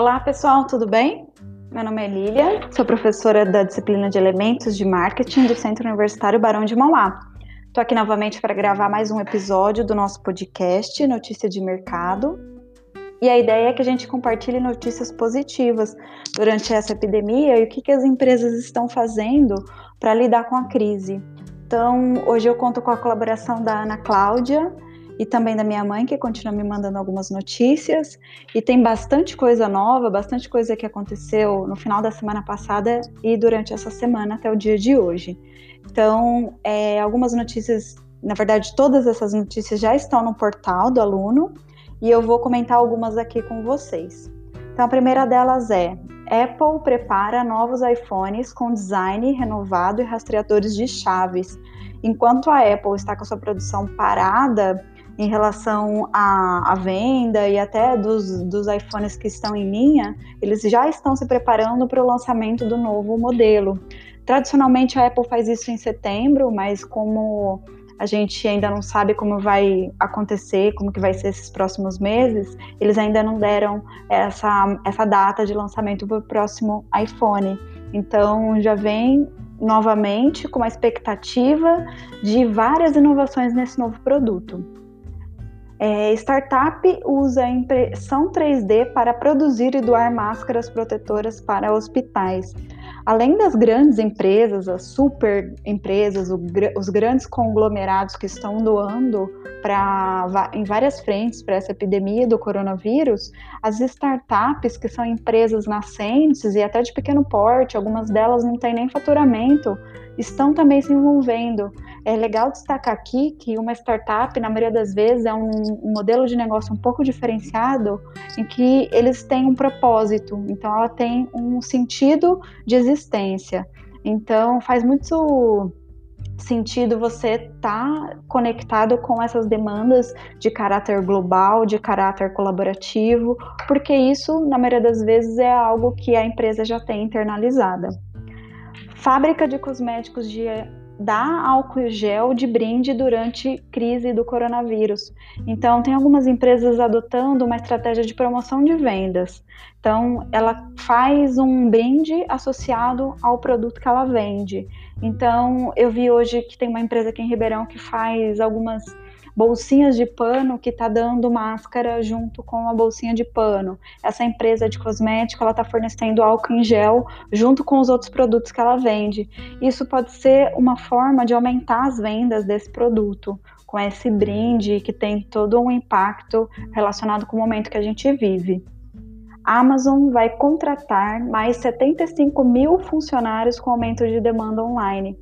Olá, pessoal, tudo bem? Meu nome é Lília, sou professora da disciplina de Elementos de Marketing do Centro Universitário Barão de Mauá. Estou aqui novamente para gravar mais um episódio do nosso podcast Notícia de Mercado. E a ideia é que a gente compartilhe notícias positivas durante essa epidemia e o que, que as empresas estão fazendo para lidar com a crise. Então, hoje eu conto com a colaboração da Ana Cláudia, e também da minha mãe, que continua me mandando algumas notícias. E tem bastante coisa nova, bastante coisa que aconteceu no final da semana passada e durante essa semana até o dia de hoje. Então, é, algumas notícias, na verdade, todas essas notícias já estão no portal do aluno e eu vou comentar algumas aqui com vocês. Então, a primeira delas é: Apple prepara novos iPhones com design renovado e rastreadores de chaves. Enquanto a Apple está com sua produção parada, em relação à, à venda e até dos, dos iPhones que estão em linha, eles já estão se preparando para o lançamento do novo modelo. Tradicionalmente a Apple faz isso em setembro, mas como a gente ainda não sabe como vai acontecer, como que vai ser esses próximos meses, eles ainda não deram essa, essa data de lançamento para o próximo iPhone. Então já vem novamente com a expectativa de várias inovações nesse novo produto. É, startup usa impressão 3D para produzir e doar máscaras protetoras para hospitais. Além das grandes empresas, as super empresas, o, os grandes conglomerados que estão doando pra, em várias frentes para essa epidemia do coronavírus, as startups, que são empresas nascentes e até de pequeno porte, algumas delas não têm nem faturamento, estão também se envolvendo. É legal destacar aqui que uma startup, na maioria das vezes, é um, um modelo de negócio um pouco diferenciado, em que eles têm um propósito, então ela tem um sentido de existência. Então faz muito sentido você estar tá conectado com essas demandas de caráter global, de caráter colaborativo, porque isso, na maioria das vezes, é algo que a empresa já tem internalizada. Fábrica de cosméticos de dar álcool gel de brinde durante crise do coronavírus. Então, tem algumas empresas adotando uma estratégia de promoção de vendas. Então, ela faz um brinde associado ao produto que ela vende. Então, eu vi hoje que tem uma empresa aqui em Ribeirão que faz algumas bolsinhas de pano que está dando máscara junto com a bolsinha de pano. Essa empresa de cosmético ela está fornecendo álcool em gel junto com os outros produtos que ela vende. Isso pode ser uma forma de aumentar as vendas desse produto com esse brinde que tem todo um impacto relacionado com o momento que a gente vive. A Amazon vai contratar mais 75 mil funcionários com aumento de demanda online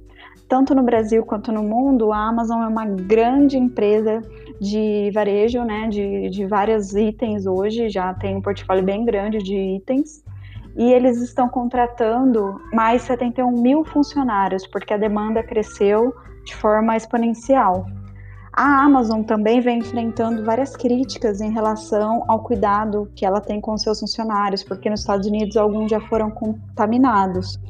tanto no Brasil quanto no mundo, a Amazon é uma grande empresa de varejo, né, de, de vários itens hoje, já tem um portfólio bem grande de itens, e eles estão contratando mais 71 mil funcionários, porque a demanda cresceu de forma exponencial. A Amazon também vem enfrentando várias críticas em relação ao cuidado que ela tem com seus funcionários, porque nos Estados Unidos alguns já foram contaminados.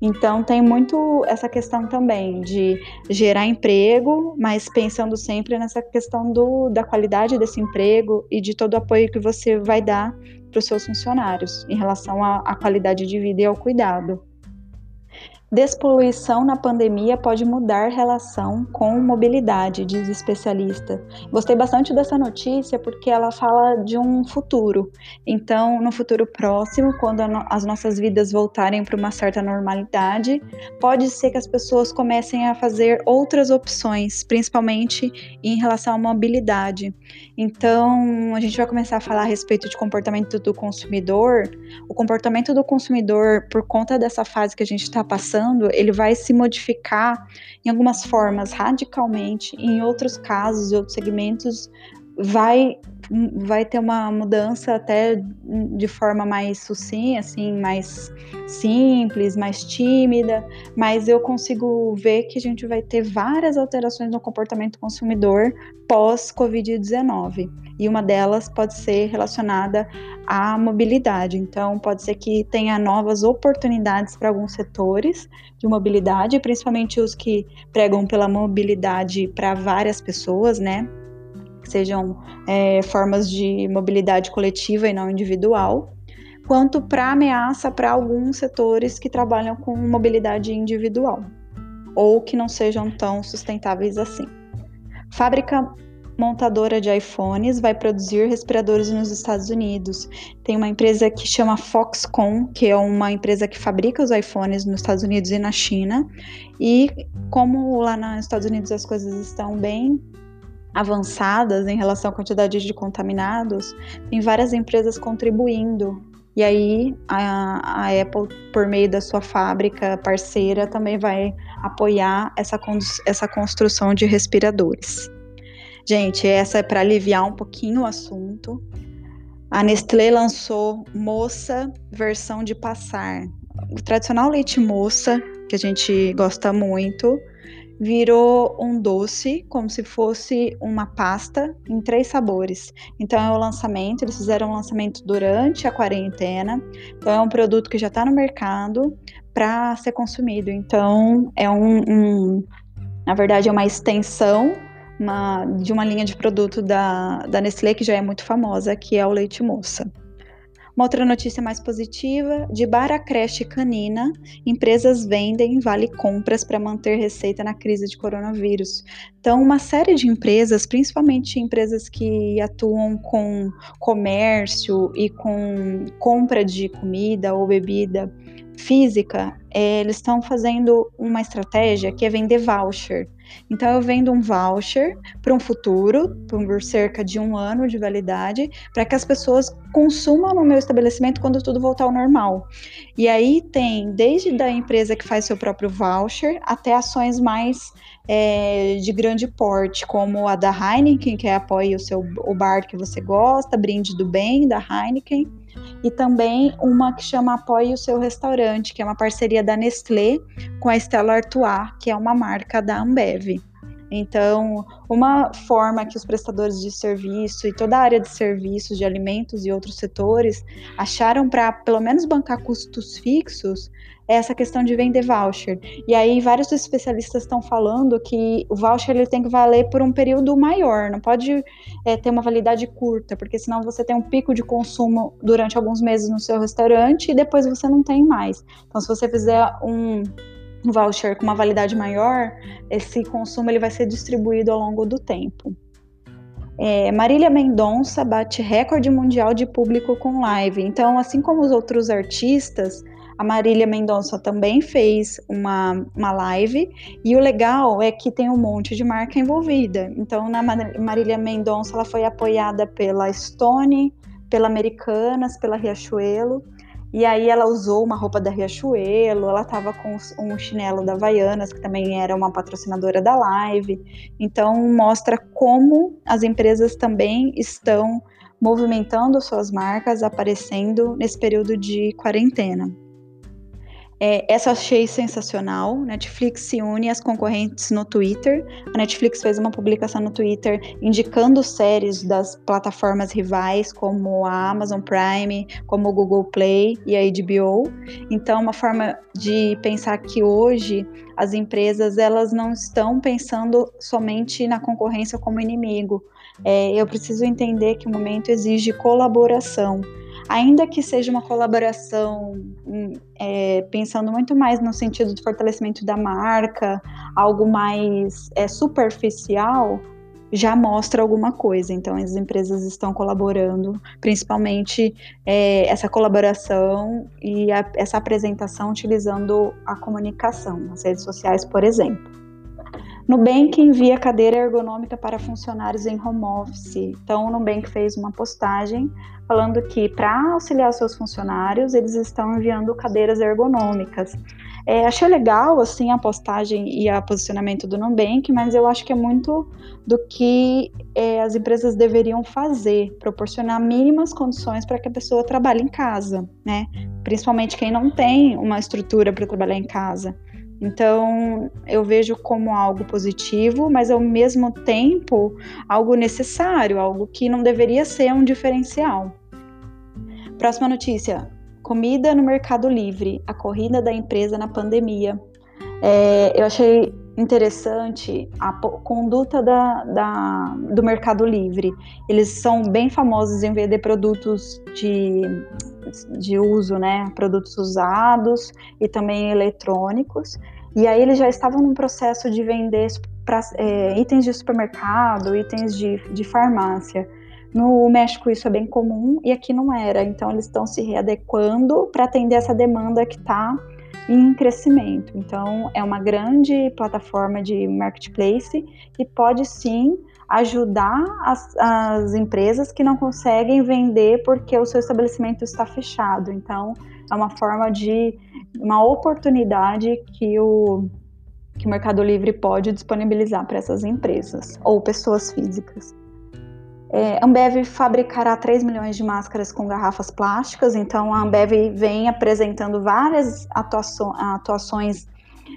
Então tem muito essa questão também de gerar emprego, mas pensando sempre nessa questão do, da qualidade desse emprego e de todo o apoio que você vai dar para os seus funcionários em relação à qualidade de vida e ao cuidado. Despoluição na pandemia pode mudar relação com mobilidade, diz especialista. Gostei bastante dessa notícia porque ela fala de um futuro. Então, no futuro próximo, quando as nossas vidas voltarem para uma certa normalidade, pode ser que as pessoas comecem a fazer outras opções, principalmente em relação à mobilidade. Então, a gente vai começar a falar a respeito de comportamento do consumidor. O comportamento do consumidor, por conta dessa fase que a gente está passando, passando, ele vai se modificar em algumas formas radicalmente, em outros casos, em outros segmentos, vai vai ter uma mudança até de forma mais sucinta, assim, mais simples, mais tímida, mas eu consigo ver que a gente vai ter várias alterações no comportamento consumidor pós Covid-19. E uma delas pode ser relacionada à mobilidade. Então, pode ser que tenha novas oportunidades para alguns setores de mobilidade, principalmente os que pregam pela mobilidade para várias pessoas, né? Sejam é, formas de mobilidade coletiva e não individual. quanto para ameaça para alguns setores que trabalham com mobilidade individual ou que não sejam tão sustentáveis assim. Fábrica montadora de iPhones vai produzir respiradores nos Estados Unidos. Tem uma empresa que chama Foxconn, que é uma empresa que fabrica os iPhones nos Estados Unidos e na China. E como lá nos Estados Unidos as coisas estão bem avançadas em relação à quantidade de contaminados, tem várias empresas contribuindo. E aí a, a Apple, por meio da sua fábrica parceira, também vai apoiar essa, essa construção de respiradores. Gente, essa é para aliviar um pouquinho o assunto. A Nestlé lançou Moça versão de passar. O tradicional leite moça, que a gente gosta muito, virou um doce, como se fosse uma pasta em três sabores. Então é o lançamento, eles fizeram o um lançamento durante a quarentena. Então é um produto que já está no mercado para ser consumido. Então é um, um, na verdade é uma extensão uma, de uma linha de produto da, da Nestlé que já é muito famosa, que é o leite moça. Uma outra notícia mais positiva: de bar creche canina, empresas vendem vale compras para manter receita na crise de coronavírus. Então, uma série de empresas, principalmente empresas que atuam com comércio e com compra de comida ou bebida física, é, eles estão fazendo uma estratégia que é vender voucher. Então, eu vendo um voucher para um futuro, por cerca de um ano de validade, para que as pessoas consumam no meu estabelecimento quando tudo voltar ao normal. E aí tem desde da empresa que faz seu próprio voucher até ações mais é, de grande porte, como a da Heineken, que apoia o seu o bar que você gosta, Brinde do Bem, da Heineken e também uma que chama Apoie o Seu Restaurante, que é uma parceria da Nestlé com a Stella Artois, que é uma marca da Ambev. Então, uma forma que os prestadores de serviço e toda a área de serviços, de alimentos e outros setores acharam para pelo menos bancar custos fixos é essa questão de vender voucher. E aí vários especialistas estão falando que o voucher ele tem que valer por um período maior, não pode é, ter uma validade curta, porque senão você tem um pico de consumo durante alguns meses no seu restaurante e depois você não tem mais. Então, se você fizer um voucher com uma validade maior, esse consumo ele vai ser distribuído ao longo do tempo. É, Marília Mendonça bate recorde mundial de público com live. Então, assim como os outros artistas, a Marília Mendonça também fez uma, uma live. E o legal é que tem um monte de marca envolvida. Então, na Marília Mendonça, ela foi apoiada pela Stone, pela Americanas, pela Riachuelo. E aí ela usou uma roupa da Riachuelo, ela estava com um chinelo da Havaianas, que também era uma patrocinadora da live. Então mostra como as empresas também estão movimentando suas marcas, aparecendo nesse período de quarentena. É, essa achei sensacional. Netflix se une às concorrentes no Twitter. A Netflix fez uma publicação no Twitter indicando séries das plataformas rivais, como a Amazon Prime, como o Google Play e a HBO. Então, uma forma de pensar que hoje as empresas elas não estão pensando somente na concorrência como inimigo. É, eu preciso entender que o momento exige colaboração ainda que seja uma colaboração hum, é, pensando muito mais no sentido do fortalecimento da marca, algo mais é, superficial, já mostra alguma coisa. Então, as empresas estão colaborando, principalmente é, essa colaboração e a, essa apresentação utilizando a comunicação, as redes sociais, por exemplo. Nubank envia cadeira ergonômica para funcionários em home office. Então, o Nubank fez uma postagem falando que para auxiliar seus funcionários, eles estão enviando cadeiras ergonômicas. É, achei legal assim a postagem e o posicionamento do Nubank, mas eu acho que é muito do que é, as empresas deveriam fazer, proporcionar mínimas condições para que a pessoa trabalhe em casa, né? Principalmente quem não tem uma estrutura para trabalhar em casa. Então, eu vejo como algo positivo, mas ao mesmo tempo algo necessário, algo que não deveria ser um diferencial. Próxima notícia: comida no Mercado Livre, a corrida da empresa na pandemia. É, eu achei interessante a conduta da, da, do Mercado Livre. Eles são bem famosos em vender produtos de, de uso, né? Produtos usados e também eletrônicos. E aí eles já estavam num processo de vender pra, é, itens de supermercado, itens de, de farmácia. No México isso é bem comum e aqui não era. Então eles estão se readequando para atender essa demanda que está em crescimento. Então, é uma grande plataforma de marketplace que pode sim ajudar as, as, empresas que não conseguem vender porque o seu estabelecimento está fechado. Então, é uma forma de uma oportunidade que o, que o Mercado Livre pode disponibilizar para essas empresas ou pessoas físicas. É, Ambev fabricará 3 milhões de máscaras com garrafas plásticas, então a Ambev vem apresentando várias atuações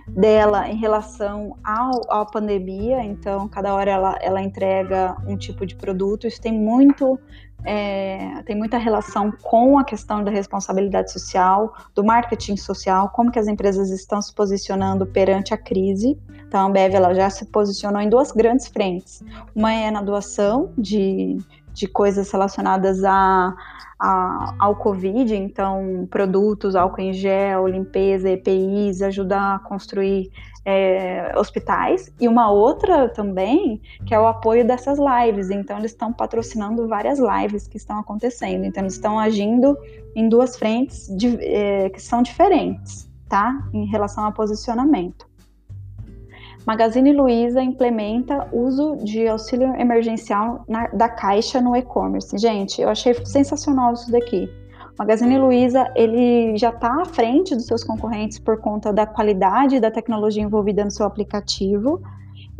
dela em relação à pandemia, então cada hora ela, ela entrega um tipo de produto, isso tem muito é, tem muita relação com a questão da responsabilidade social, do marketing social, como que as empresas estão se posicionando perante a crise. Então, a Ambev ela já se posicionou em duas grandes frentes. Uma é na doação de, de coisas relacionadas a, a, ao Covid, então produtos, álcool em gel, limpeza, EPIs, ajudar a construir é, hospitais, e uma outra também, que é o apoio dessas lives. Então, eles estão patrocinando várias lives que estão acontecendo. Então, eles estão agindo em duas frentes de, é, que são diferentes, tá? Em relação ao posicionamento. Magazine Luiza implementa uso de auxílio emergencial na, da Caixa no e-commerce. Gente, eu achei sensacional isso daqui. Magazine Luiza ele já está à frente dos seus concorrentes por conta da qualidade da tecnologia envolvida no seu aplicativo.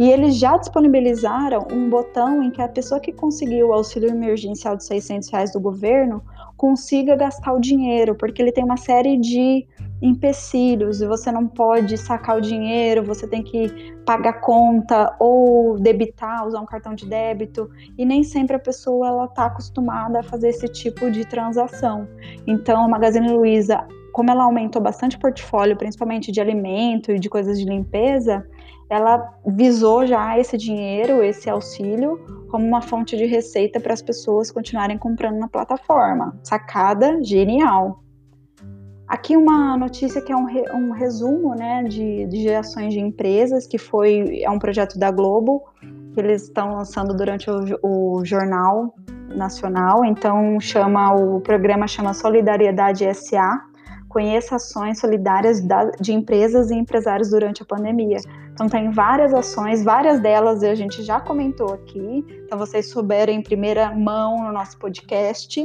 E eles já disponibilizaram um botão em que a pessoa que conseguiu o auxílio emergencial de 600 reais do governo consiga gastar o dinheiro, porque ele tem uma série de empecilhos e você não pode sacar o dinheiro, você tem que pagar conta ou debitar, usar um cartão de débito e nem sempre a pessoa ela está acostumada a fazer esse tipo de transação. Então, a Magazine Luiza, como ela aumentou bastante o portfólio, principalmente de alimento e de coisas de limpeza, ela visou já esse dinheiro, esse auxílio, como uma fonte de receita para as pessoas continuarem comprando na plataforma. Sacada genial. Aqui uma notícia que é um, re, um resumo né, de, de gerações de empresas, que foi é um projeto da Globo, que eles estão lançando durante o, o jornal nacional. Então chama o programa chama Solidariedade SA. Conheça ações solidárias de empresas e empresários durante a pandemia. Então tem várias ações, várias delas a gente já comentou aqui. Então vocês souberam em primeira mão no nosso podcast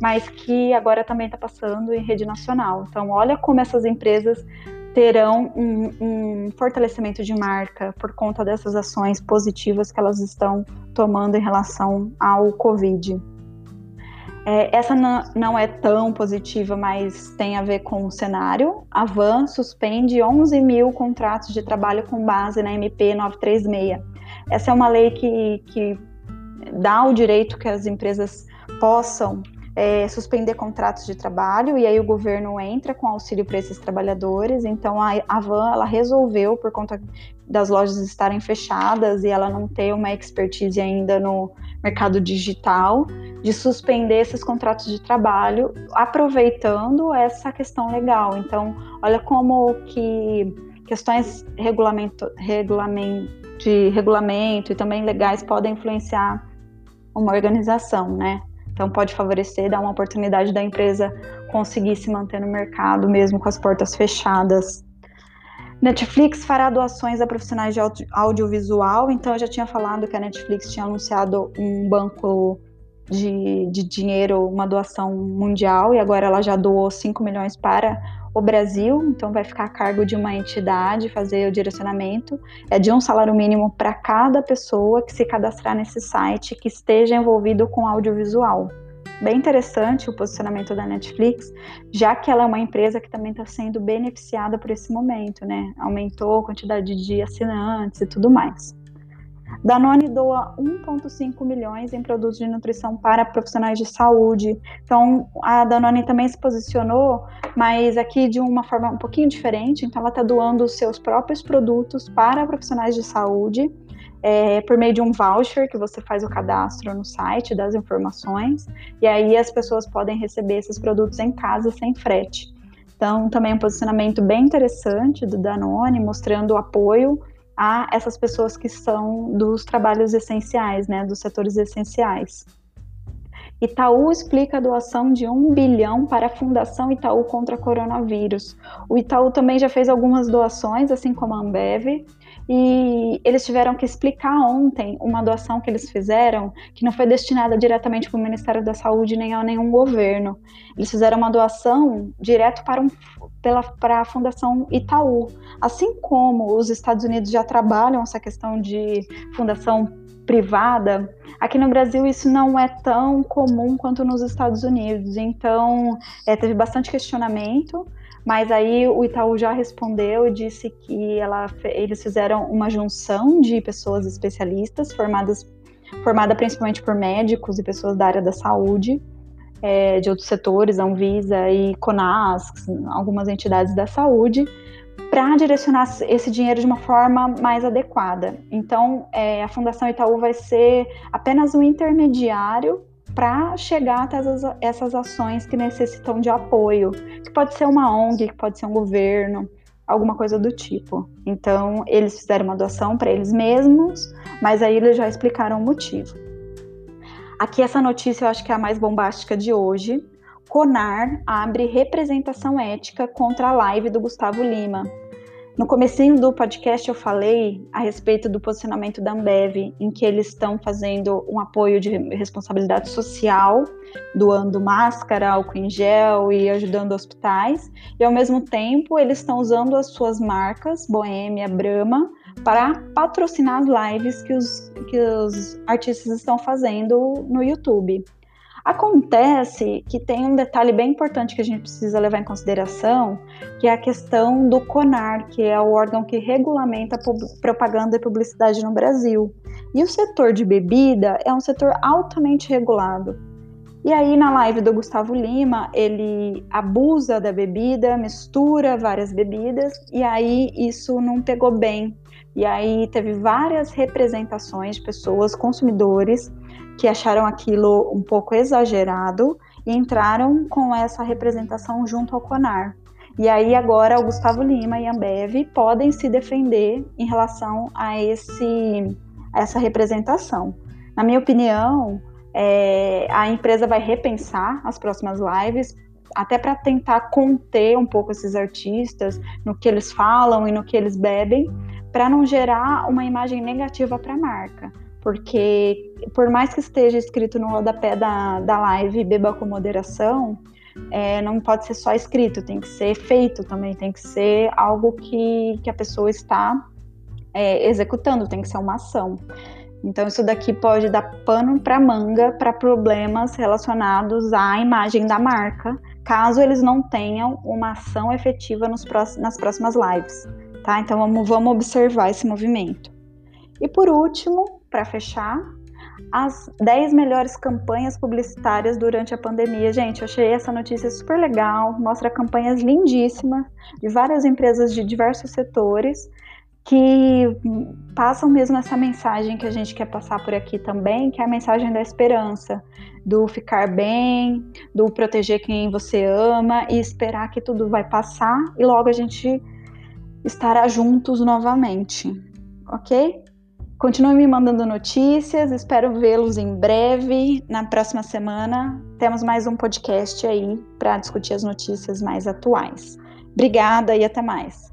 mas que agora também está passando em rede nacional. Então, olha como essas empresas terão um, um, fortalecimento de marca por conta dessas ações positivas que elas estão tomando em relação ao Covid. É, essa não, não, é tão positiva, mas tem a ver com o cenário. A Van suspende 11 mil contratos de trabalho com base na MP 936. Essa é uma lei que, que dá o direito que as empresas possam é, suspender contratos de trabalho e aí o governo entra com auxílio para esses trabalhadores. Então a, a Van ela resolveu por conta das lojas estarem fechadas e ela não ter uma expertise ainda no mercado digital de suspender esses contratos de trabalho, aproveitando essa questão legal. Então, olha como que questões regulamento, regulamento, de regulamento e também legais podem influenciar uma organização, né? Então, pode favorecer, dar uma oportunidade da empresa conseguir se manter no mercado, mesmo com as portas fechadas. Netflix fará doações a profissionais de audio audiovisual. Então, eu já tinha falado que a Netflix tinha anunciado um banco de, de dinheiro, uma doação mundial, e agora ela já doou 5 milhões para o Brasil, então vai ficar a cargo de uma entidade fazer o direcionamento. É de um salário mínimo para cada pessoa que se cadastrar nesse site que esteja envolvido com audiovisual. Bem interessante o posicionamento da Netflix, já que ela é uma empresa que também está sendo beneficiada por esse momento, né? Aumentou a quantidade de assinantes e tudo mais. Danone doa 1,5 milhões em produtos de nutrição para profissionais de saúde. Então, a Danone também se posicionou, mas aqui de uma forma um pouquinho diferente. Então, ela está doando os seus próprios produtos para profissionais de saúde. É, por meio de um voucher que você faz o cadastro no site das informações, e aí as pessoas podem receber esses produtos em casa sem frete. Então, também é um posicionamento bem interessante do Danone, mostrando o apoio a essas pessoas que são dos trabalhos essenciais, né, dos setores essenciais. Itaú explica a doação de um bilhão para a Fundação Itaú contra coronavírus. O Itaú também já fez algumas doações, assim como a Ambev, e eles tiveram que explicar ontem uma doação que eles fizeram que não foi destinada diretamente para o Ministério da Saúde nem a nenhum governo. Eles fizeram uma doação direto para, um, para a Fundação Itaú. Assim como os Estados Unidos já trabalham essa questão de fundação privada, aqui no Brasil isso não é tão comum quanto nos Estados Unidos. Então, é, teve bastante questionamento. Mas aí o Itaú já respondeu e disse que ela, eles fizeram uma junção de pessoas especialistas formadas formada principalmente por médicos e pessoas da área da saúde, é, de outros setores, Anvisa e Conas, algumas entidades da saúde, para direcionar esse dinheiro de uma forma mais adequada. Então, é, a Fundação Itaú vai ser apenas um intermediário para chegar até essas, essas ações que necessitam de apoio, que pode ser uma ONG, que pode ser um governo, alguma coisa do tipo. Então, eles fizeram uma doação para eles mesmos, mas aí eles já explicaram o motivo. Aqui essa notícia eu acho que é a mais bombástica de hoje. Conar abre representação ética contra a live do Gustavo Lima. No comecinho do podcast eu falei a respeito do posicionamento da Ambev, em que eles estão fazendo um apoio de responsabilidade social, doando máscara, álcool em gel e ajudando hospitais, e ao mesmo tempo eles estão usando as suas marcas, Boêmia, Brahma, para patrocinar as lives que os, que os artistas estão fazendo no YouTube. Acontece que tem um detalhe bem importante que a gente precisa levar em consideração, que é a questão do CONAR, que é o órgão que regulamenta propaganda e publicidade no Brasil. E o setor de bebida é um setor altamente regulado. E aí, na live do Gustavo Lima, ele abusa da bebida, mistura várias bebidas, e aí isso não pegou bem. E aí teve várias representações de pessoas, consumidores, que acharam aquilo um pouco exagerado e entraram com essa representação junto ao CONAR. E aí agora o Gustavo Lima e a Ambev podem se defender em relação a, esse, a essa representação. Na minha opinião, é, a empresa vai repensar as próximas lives, até para tentar conter um pouco esses artistas no que eles falam e no que eles bebem, para não gerar uma imagem negativa para a marca porque por mais que esteja escrito no rodapé da, da live beba com moderação, é, não pode ser só escrito, tem que ser feito também, tem que ser algo que, que a pessoa está é, executando, tem que ser uma ação. Então, isso daqui pode dar pano para manga para problemas relacionados à imagem da marca, caso eles não tenham uma ação efetiva nos próximos, nas próximas lives. Tá? Então, vamos, vamos observar esse movimento. E por último, para fechar, as 10 melhores campanhas publicitárias durante a pandemia. Gente, eu achei essa notícia super legal, mostra campanhas lindíssimas de várias empresas de diversos setores que passam mesmo essa mensagem que a gente quer passar por aqui também, que é a mensagem da esperança, do ficar bem, do proteger quem você ama e esperar que tudo vai passar e logo a gente estará juntos novamente, ok? Continue me mandando notícias, espero vê-los em breve. Na próxima semana temos mais um podcast aí para discutir as notícias mais atuais. Obrigada e até mais.